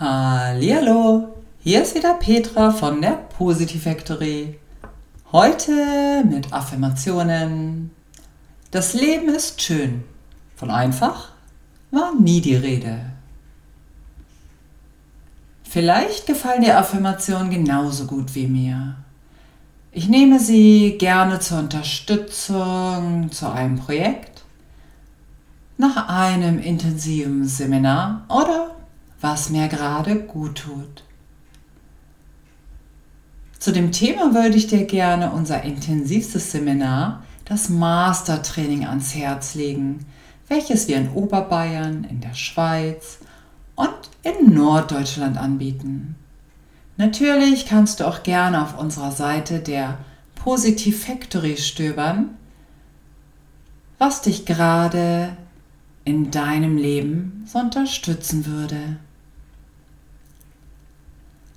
Hallo, hier ist wieder Petra von der Positive Factory. Heute mit Affirmationen. Das Leben ist schön. Von einfach war nie die Rede. Vielleicht gefallen dir Affirmationen genauso gut wie mir. Ich nehme sie gerne zur Unterstützung zu einem Projekt, nach einem intensiven Seminar oder was mir gerade gut tut. Zu dem Thema würde ich dir gerne unser intensivstes Seminar, das Mastertraining, ans Herz legen, welches wir in Oberbayern, in der Schweiz und in Norddeutschland anbieten. Natürlich kannst du auch gerne auf unserer Seite der Positive Factory stöbern, was dich gerade in deinem Leben so unterstützen würde.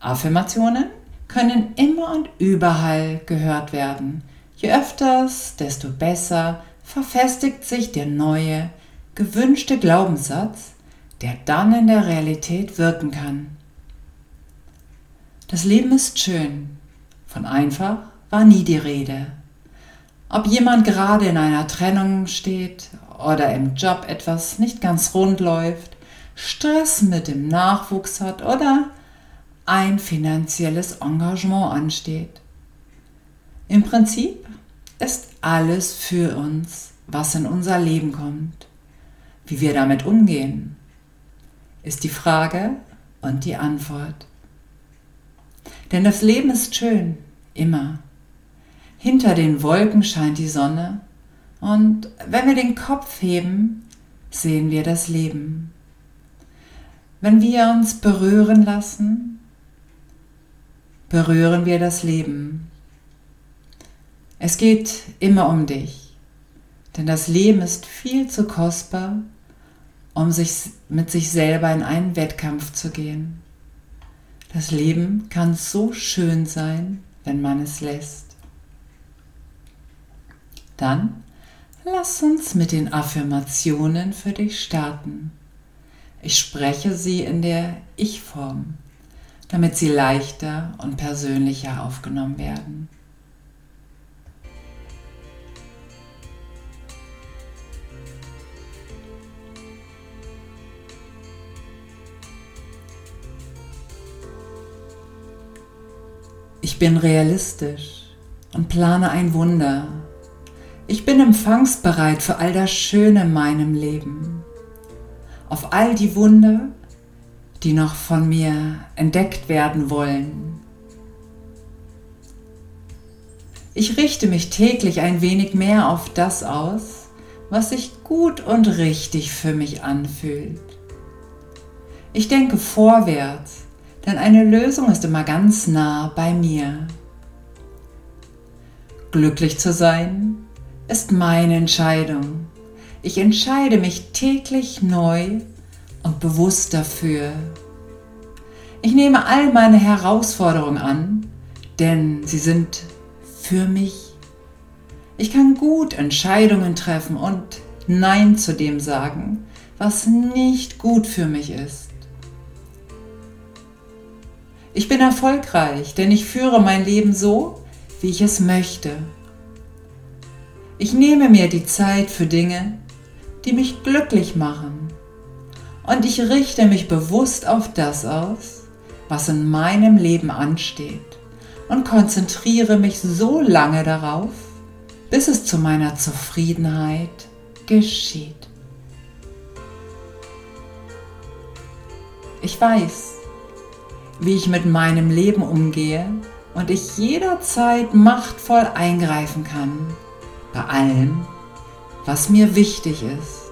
Affirmationen können immer und überall gehört werden. Je öfters, desto besser verfestigt sich der neue, gewünschte Glaubenssatz, der dann in der Realität wirken kann. Das Leben ist schön. Von einfach war nie die Rede. Ob jemand gerade in einer Trennung steht oder im Job etwas nicht ganz rund läuft, Stress mit dem Nachwuchs hat oder ein finanzielles Engagement ansteht. Im Prinzip ist alles für uns, was in unser Leben kommt. Wie wir damit umgehen, ist die Frage und die Antwort. Denn das Leben ist schön, immer. Hinter den Wolken scheint die Sonne und wenn wir den Kopf heben, sehen wir das Leben. Wenn wir uns berühren lassen, berühren wir das Leben. Es geht immer um dich, denn das Leben ist viel zu kostbar, um sich mit sich selber in einen Wettkampf zu gehen. Das Leben kann so schön sein, wenn man es lässt. Dann lass uns mit den Affirmationen für dich starten. Ich spreche sie in der Ich-Form damit sie leichter und persönlicher aufgenommen werden. Ich bin realistisch und plane ein Wunder. Ich bin empfangsbereit für all das Schöne in meinem Leben. Auf all die Wunder, die noch von mir entdeckt werden wollen. Ich richte mich täglich ein wenig mehr auf das aus, was sich gut und richtig für mich anfühlt. Ich denke vorwärts, denn eine Lösung ist immer ganz nah bei mir. Glücklich zu sein ist meine Entscheidung. Ich entscheide mich täglich neu und bewusst dafür. Ich nehme all meine Herausforderungen an, denn sie sind für mich. Ich kann gut Entscheidungen treffen und Nein zu dem sagen, was nicht gut für mich ist. Ich bin erfolgreich, denn ich führe mein Leben so, wie ich es möchte. Ich nehme mir die Zeit für Dinge, die mich glücklich machen und ich richte mich bewusst auf das aus, was in meinem Leben ansteht und konzentriere mich so lange darauf, bis es zu meiner Zufriedenheit geschieht. Ich weiß, wie ich mit meinem Leben umgehe und ich jederzeit machtvoll eingreifen kann bei allem, was mir wichtig ist.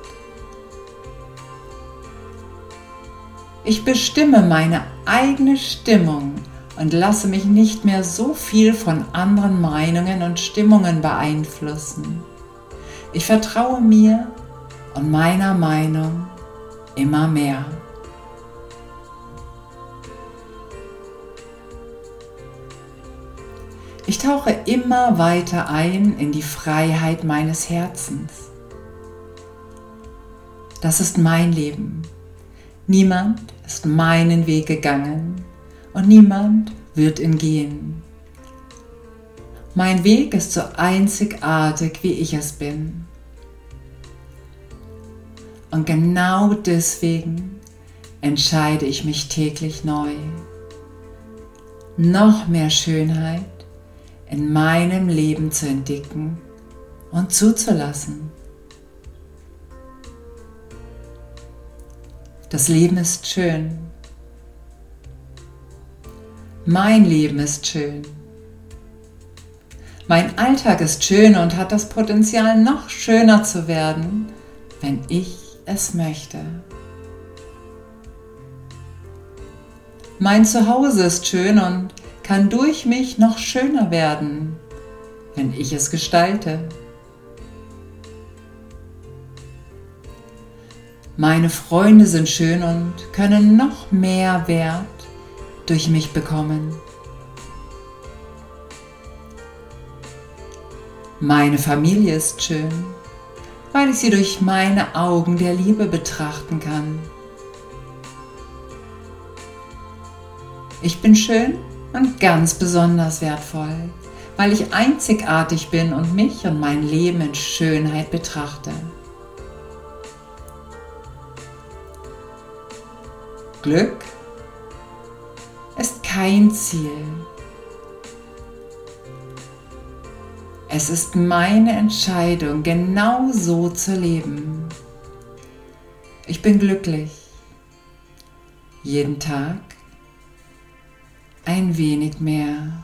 Ich bestimme meine eigene Stimmung und lasse mich nicht mehr so viel von anderen Meinungen und Stimmungen beeinflussen. Ich vertraue mir und meiner Meinung immer mehr. Ich tauche immer weiter ein in die Freiheit meines Herzens. Das ist mein Leben Niemand ist meinen Weg gegangen und niemand wird ihn gehen. Mein Weg ist so einzigartig, wie ich es bin. Und genau deswegen entscheide ich mich täglich neu. Noch mehr Schönheit in meinem Leben zu entdecken und zuzulassen. Das Leben ist schön. Mein Leben ist schön. Mein Alltag ist schön und hat das Potenzial, noch schöner zu werden, wenn ich es möchte. Mein Zuhause ist schön und kann durch mich noch schöner werden, wenn ich es gestalte. Meine Freunde sind schön und können noch mehr Wert durch mich bekommen. Meine Familie ist schön, weil ich sie durch meine Augen der Liebe betrachten kann. Ich bin schön und ganz besonders wertvoll, weil ich einzigartig bin und mich und mein Leben in Schönheit betrachte. Glück ist kein Ziel. Es ist meine Entscheidung, genau so zu leben. Ich bin glücklich. Jeden Tag ein wenig mehr.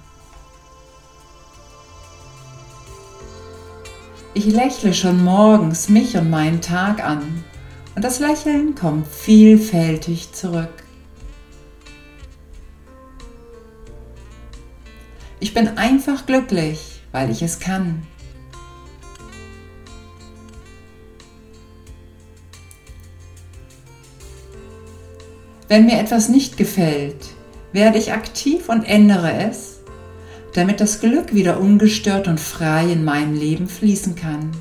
Ich lächle schon morgens mich und meinen Tag an und das Lächeln kommt vielfältig zurück. Ich bin einfach glücklich, weil ich es kann. Wenn mir etwas nicht gefällt, werde ich aktiv und ändere es, damit das Glück wieder ungestört und frei in meinem Leben fließen kann.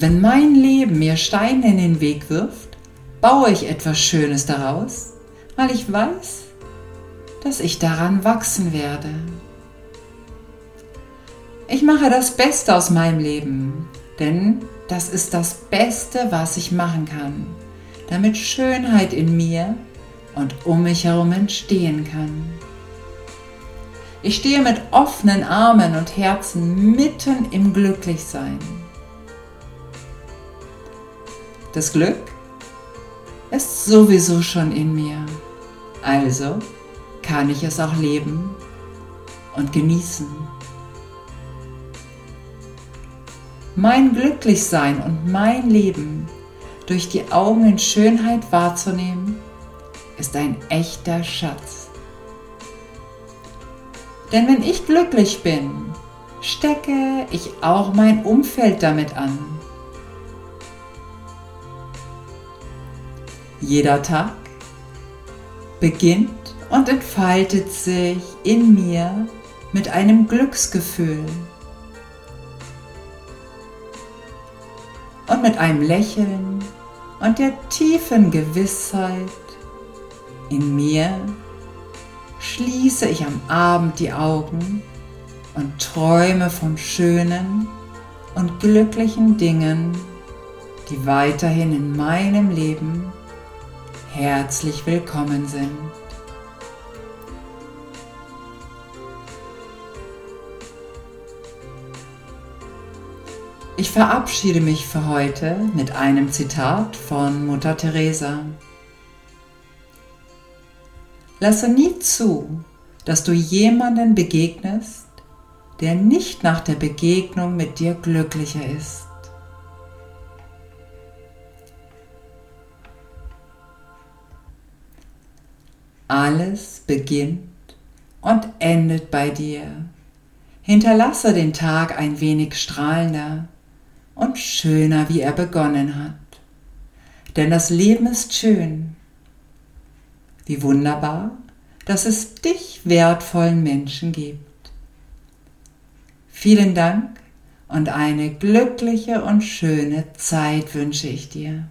Wenn mein Leben mir Steine in den Weg wirft, baue ich etwas Schönes daraus, weil ich weiß, dass ich daran wachsen werde. Ich mache das Beste aus meinem Leben, denn das ist das Beste, was ich machen kann, damit Schönheit in mir und um mich herum entstehen kann. Ich stehe mit offenen Armen und Herzen mitten im Glücklichsein. Das Glück ist sowieso schon in mir. Also kann ich es auch leben und genießen. Mein Glücklichsein und mein Leben durch die Augen in Schönheit wahrzunehmen, ist ein echter Schatz. Denn wenn ich glücklich bin, stecke ich auch mein Umfeld damit an. Jeder Tag beginnt und entfaltet sich in mir mit einem Glücksgefühl und mit einem Lächeln und der tiefen Gewissheit in mir schließe ich am Abend die Augen und träume von schönen und glücklichen Dingen, die weiterhin in meinem Leben herzlich willkommen sind. Ich verabschiede mich für heute mit einem Zitat von Mutter Teresa. Lasse nie zu, dass du jemanden begegnest, der nicht nach der Begegnung mit dir glücklicher ist. Alles beginnt und endet bei dir. Hinterlasse den Tag ein wenig strahlender und schöner, wie er begonnen hat. Denn das Leben ist schön. Wie wunderbar, dass es dich wertvollen Menschen gibt. Vielen Dank und eine glückliche und schöne Zeit wünsche ich dir.